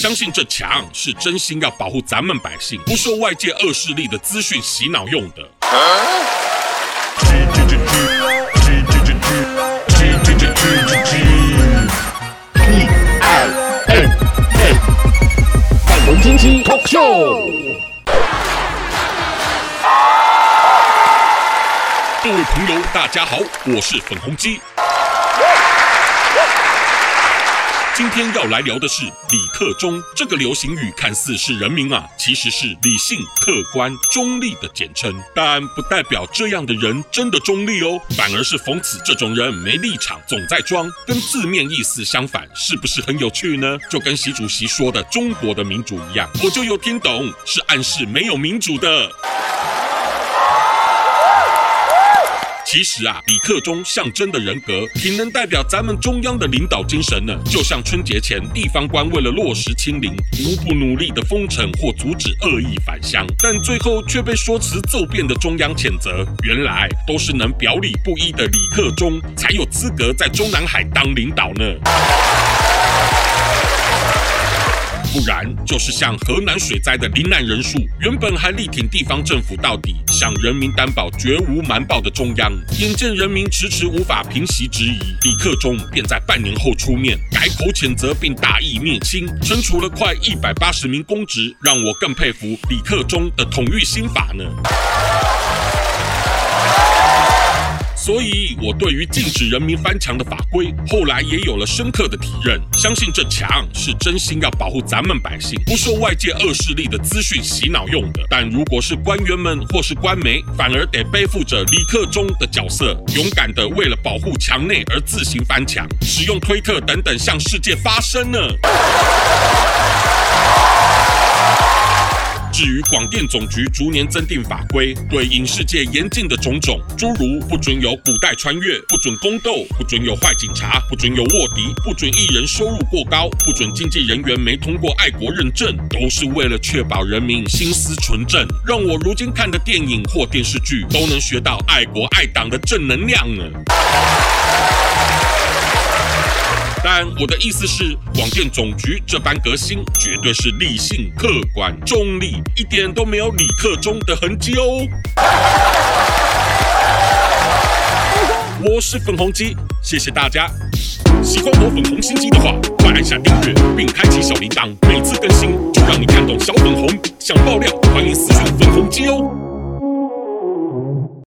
相信这墙是真心要保护咱们百姓，不受外界恶势力的资讯洗脑用的。各位朋友，大家好，我是粉红鸡。今天要来聊的是“李克中”这个流行语，看似是人名啊，其实是理性、客观、中立的简称，但不代表这样的人真的中立哦，反而是讽刺这种人没立场，总在装，跟字面意思相反，是不是很有趣呢？就跟习主席说的“中国的民主”一样，我就有听懂，是暗示没有民主的。其实啊，李克忠象征的人格挺能代表咱们中央的领导精神呢。就像春节前地方官为了落实清零，无不努力的封城或阻止恶意返乡，但最后却被说辞骤变的中央谴责。原来都是能表里不一的李克忠才有资格在中南海当领导呢。不然就是像河南水灾的罹难人数，原本还力挺地方政府到底，向人民担保绝无瞒报的中央，眼见人民迟迟无法平息质疑，李克忠便在半年后出面改口谴责，并大义灭亲，惩处了快一百八十名公职，让我更佩服李克忠的统御心法呢。所以，我对于禁止人民翻墙的法规，后来也有了深刻的体认。相信这墙是真心要保护咱们百姓，不受外界恶势力的资讯洗脑用的。但如果是官员们或是官媒，反而得背负着李克忠的角色，勇敢地为了保护墙内而自行翻墙，使用推特等等向世界发声呢。至于广电总局逐年增订法规，对影视界严禁的种种，诸如不准有古代穿越，不准宫斗，不准有坏警察，不准有卧底，不准艺人收入过高，不准经纪人员没通过爱国认证，都是为了确保人民心思纯正，让我如今看的电影或电视剧都能学到爱国爱党的正能量呢。但我的意思是，广电总局这般革新，绝对是理性、客观、中立，一点都没有李克忠的痕迹哦。我是粉红鸡，谢谢大家。喜欢我粉红心机的话，快按下订阅并开启小铃铛，每次更新就让你看懂小粉红。想爆料，欢迎私信粉红鸡哦。